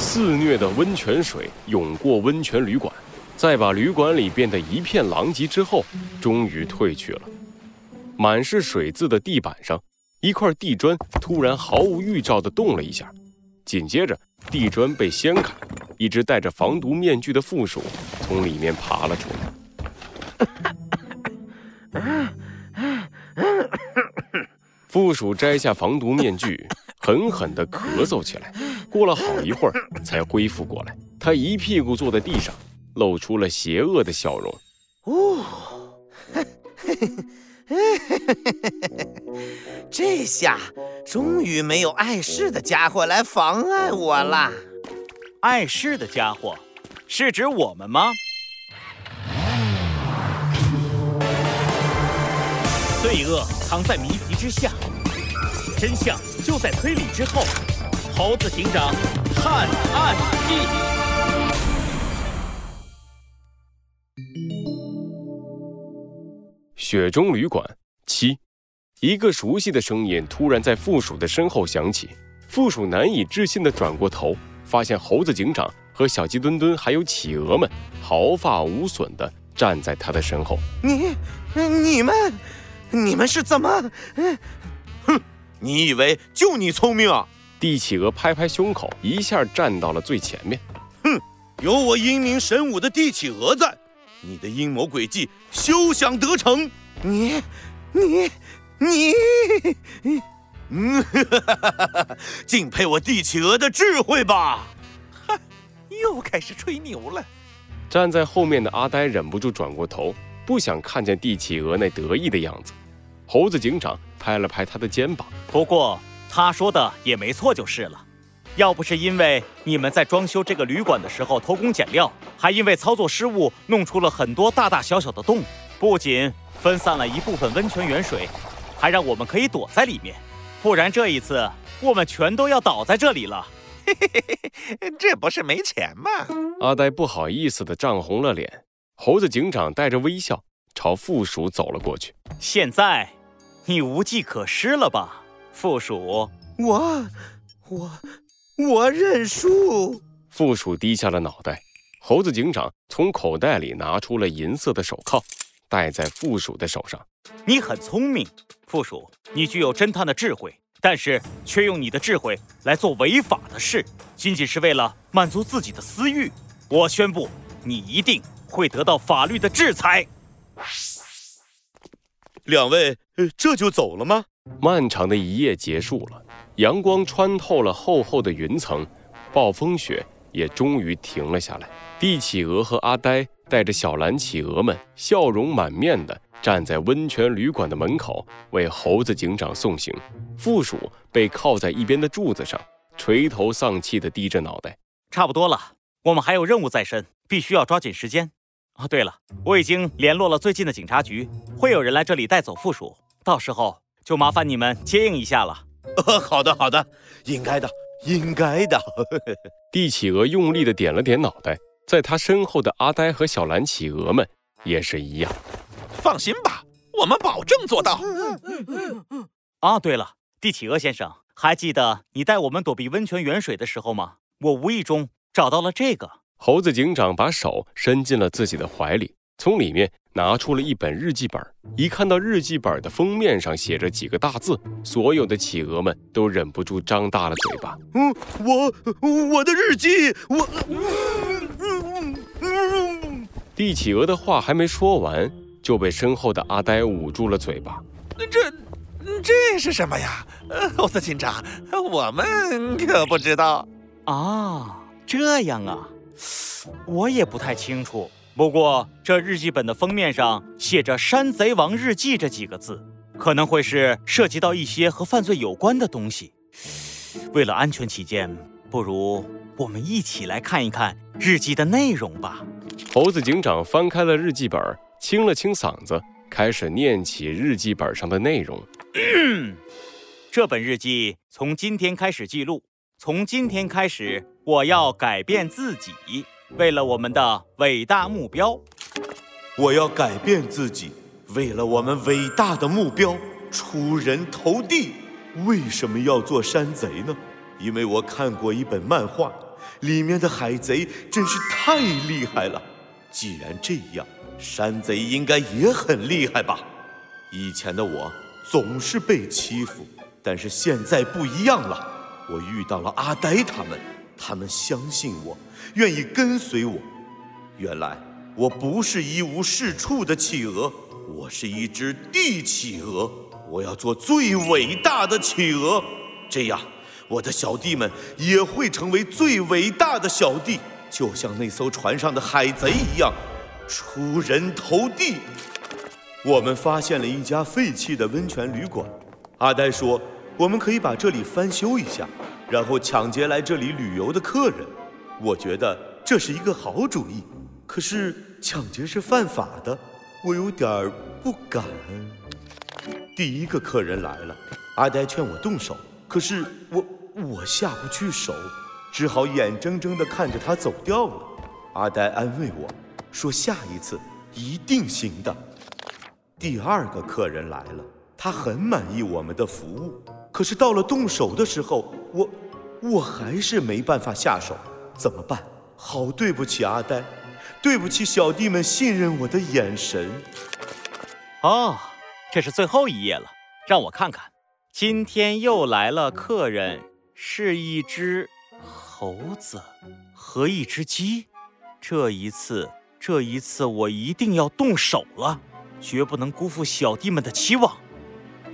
肆虐的温泉水涌过温泉旅馆，在把旅馆里变得一片狼藉之后，终于退去了。满是水渍的地板上，一块地砖突然毫无预兆地动了一下，紧接着地砖被掀开，一只戴着防毒面具的负鼠从里面爬了出来。负鼠摘下防毒面具，狠狠地咳嗽起来。过了好一会儿，才恢复过来。他一屁股坐在地上，露出了邪恶的笑容。哦，这下终于没有碍事的家伙来妨碍我了。碍事的家伙，是指我们吗？罪恶藏在谜题之下，真相就在推理之后。猴子警长探案记。雪中旅馆七，一个熟悉的声音突然在附属的身后响起。附属难以置信的转过头，发现猴子警长和小鸡墩墩还有企鹅们毫发无损的站在他的身后。你、你们、你们是怎么？哼，你以为就你聪明啊？帝企鹅拍拍胸口，一下站到了最前面。哼，有我英明神武的帝企鹅在，你的阴谋诡计休想得逞！你、你、你……嗯，敬佩我帝企鹅的智慧吧！哈，又开始吹牛了。站在后面的阿呆忍不住转过头，不想看见帝企鹅那得意的样子。猴子警长拍了拍他的肩膀，不过。他说的也没错，就是了。要不是因为你们在装修这个旅馆的时候偷工减料，还因为操作失误弄出了很多大大小小的洞，不仅分散了一部分温泉源水，还让我们可以躲在里面，不然这一次我们全都要倒在这里了。嘿嘿嘿嘿，这不是没钱吗？阿呆不好意思的涨红了脸。猴子警长带着微笑朝附属走了过去。现在，你无计可施了吧？附属，我，我，我认输。附属低下了脑袋。猴子警长从口袋里拿出了银色的手铐，戴在附属的手上。你很聪明，附属，你具有侦探的智慧，但是却用你的智慧来做违法的事，仅仅是为了满足自己的私欲。我宣布，你一定会得到法律的制裁。两位，这就走了吗？漫长的一夜结束了，阳光穿透了厚厚的云层，暴风雪也终于停了下来。帝企鹅和阿呆带着小蓝企鹅们，笑容满面地站在温泉旅馆的门口，为猴子警长送行。负鼠被靠在一边的柱子上，垂头丧气地低着脑袋。差不多了，我们还有任务在身，必须要抓紧时间。哦，对了，我已经联络了最近的警察局，会有人来这里带走负鼠，到时候。就麻烦你们接应一下了。呃 好的，好的，应该的，应该的。帝企鹅用力的点了点脑袋，在他身后的阿呆和小蓝企鹅们也是一样。放心吧，我们保证做到。啊，对了，帝企鹅先生，还记得你带我们躲避温泉源水的时候吗？我无意中找到了这个。猴子警长把手伸进了自己的怀里，从里面。拿出了一本日记本，一看到日记本的封面上写着几个大字，所有的企鹅们都忍不住张大了嘴巴。嗯，我我的日记，我。帝企鹅的话还没说完，就被身后的阿呆捂住了嘴巴。这这是什么呀？猴子警长，我们可不知道。啊，这样啊，我也不太清楚。不过，这日记本的封面上写着“山贼王日记”这几个字，可能会是涉及到一些和犯罪有关的东西。为了安全起见，不如我们一起来看一看日记的内容吧。猴子警长翻开了日记本，清了清嗓子，开始念起日记本上的内容。这本日记从今天开始记录，从今天开始，我要改变自己。为了我们的伟大目标，我要改变自己。为了我们伟大的目标，出人头地。为什么要做山贼呢？因为我看过一本漫画，里面的海贼真是太厉害了。既然这样，山贼应该也很厉害吧？以前的我总是被欺负，但是现在不一样了。我遇到了阿呆他们，他们相信我，愿意跟随我。原来我不是一无是处的企鹅，我是一只地企鹅。我要做最伟大的企鹅，这样我的小弟们也会成为最伟大的小弟，就像那艘船上的海贼一样，出人头地。我们发现了一家废弃的温泉旅馆，阿呆说我们可以把这里翻修一下，然后抢劫来这里旅游的客人。我觉得这是一个好主意，可是抢劫是犯法的，我有点不敢。第一个客人来了，阿呆劝我动手，可是我我下不去手，只好眼睁睁地看着他走掉了。阿呆安慰我说：“下一次一定行的。”第二个客人来了，他很满意我们的服务，可是到了动手的时候，我我还是没办法下手，怎么办？好对不起阿呆，对不起小弟们信任我的眼神。哦。这是最后一页了，让我看看。今天又来了客人，是一只猴子和一只鸡。这一次，这一次我一定要动手了，绝不能辜负小弟们的期望。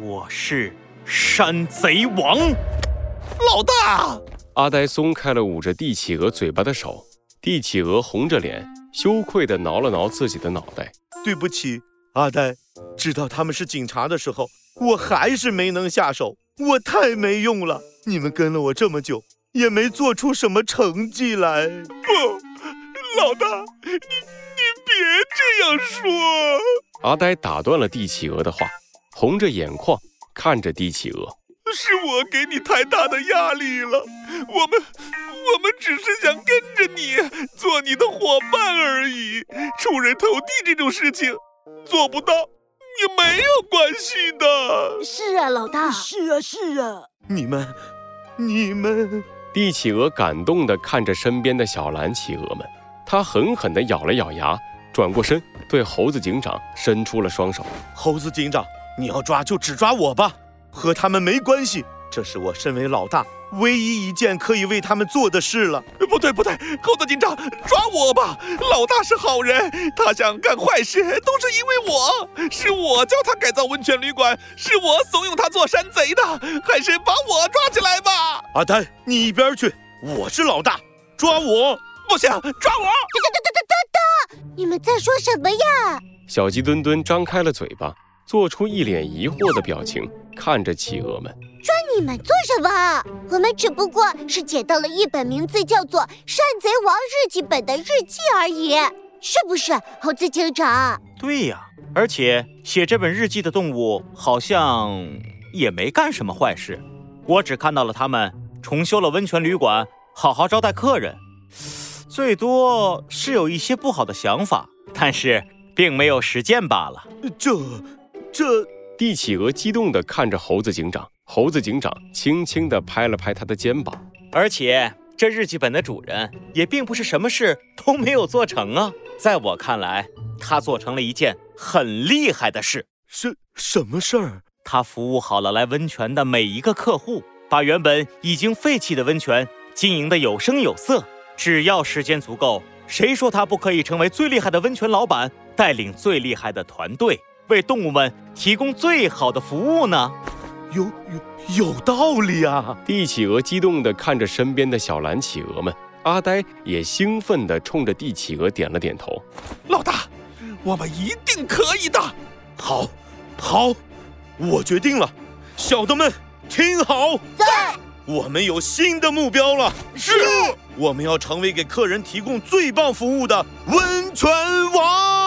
我是山贼王，老大。阿呆松开了捂着帝企鹅嘴巴的手，帝企鹅红着脸，羞愧地挠了挠自己的脑袋。对不起。阿呆，知道他们是警察的时候，我还是没能下手，我太没用了。你们跟了我这么久，也没做出什么成绩来。不，老大，你你别这样说。阿呆打断了帝企鹅的话，红着眼眶看着帝企鹅。是我给你太大的压力了，我们我们只是想跟着你做你的伙伴而已，出人头地这种事情。做不到也没有关系的。是啊，老大。是啊，是啊。你们，你们。帝企鹅感动地看着身边的小蓝企鹅们，它狠狠地咬了咬牙，转过身对猴子警长伸出了双手。猴子警长，你要抓就只抓我吧，和他们没关系。这是我身为老大唯一一件可以为他们做的事了。不对不对，猴子警长，抓我吧！老大是好人，他想干坏事都是因为我，是我教他改造温泉旅馆，是我怂恿他做山贼的，还是把我抓起来吧！阿呆，你一边去！我是老大，抓我！不行，抓我！哒哒哒哒哒哒！你们在说什么呀？小鸡墩墩张开了嘴巴，做出一脸疑惑的表情，看着企鹅们。抓你们做什么？我们只不过是捡到了一本名字叫做《山贼王日记本》的日记而已，是不是，猴子警长？对呀，而且写这本日记的动物好像也没干什么坏事，我只看到了他们重修了温泉旅馆，好好招待客人，最多是有一些不好的想法，但是并没有实践罢了。这，这，地企鹅激动地看着猴子警长。猴子警长轻轻地拍了拍他的肩膀，而且这日记本的主人也并不是什么事都没有做成啊。在我看来，他做成了一件很厉害的事。是什么事儿？他服务好了来温泉的每一个客户，把原本已经废弃的温泉经营得有声有色。只要时间足够，谁说他不可以成为最厉害的温泉老板，带领最厉害的团队，为动物们提供最好的服务呢？有有有道理啊！帝企鹅激动地看着身边的小蓝企鹅们，阿呆也兴奋地冲着帝企鹅点了点头。老大，我们一定可以的！好，好，我决定了，小的们听好，在，我们有新的目标了。是，我们要成为给客人提供最棒服务的温泉王。